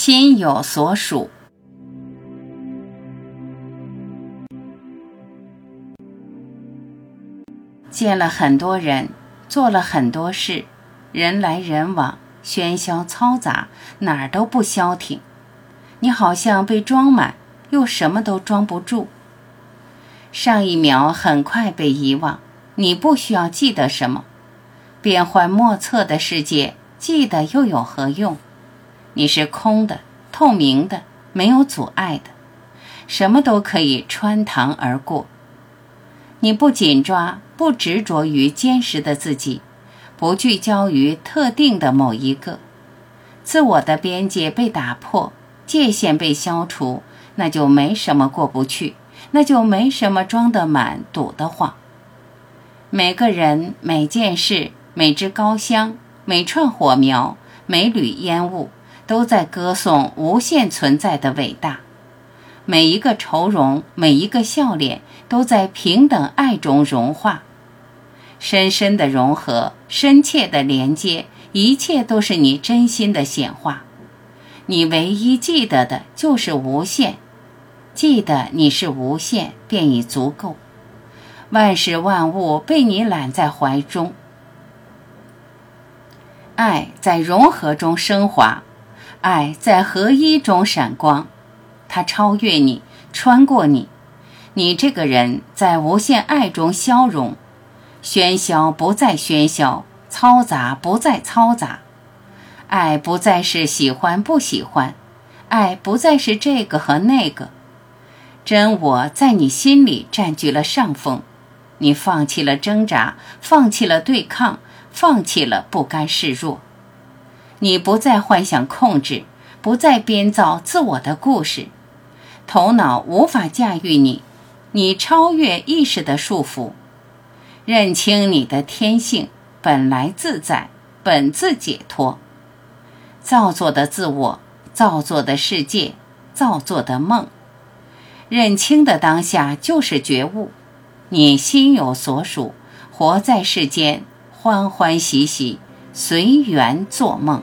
心有所属。见了很多人，做了很多事，人来人往，喧嚣嘈杂，哪儿都不消停。你好像被装满，又什么都装不住。上一秒很快被遗忘，你不需要记得什么。变幻莫测的世界，记得又有何用？你是空的、透明的，没有阻碍的，什么都可以穿堂而过。你不紧抓，不执着于坚实的自己，不聚焦于特定的某一个，自我的边界被打破，界限被消除，那就没什么过不去，那就没什么装得满、堵得慌。每个人、每件事、每支高香、每串火苗、每缕烟雾，都在歌颂无限存在的伟大。每一个愁容，每一个笑脸，都在平等爱中融化，深深的融合，深切的连接，一切都是你真心的显化。你唯一记得的就是无限，记得你是无限，便已足够。万事万物被你揽在怀中，爱在融合中升华，爱在合一中闪光。它超越你，穿过你，你这个人在无限爱中消融，喧嚣不再喧嚣，嘈杂不再嘈杂，爱不再是喜欢不喜欢，爱不再是这个和那个，真我在你心里占据了上风，你放弃了挣扎，放弃了对抗，放弃了不甘示弱，你不再幻想控制，不再编造自我的故事。头脑无法驾驭你，你超越意识的束缚，认清你的天性，本来自在，本自解脱。造作的自我，造作的世界，造作的梦，认清的当下就是觉悟。你心有所属，活在世间，欢欢喜喜，随缘做梦。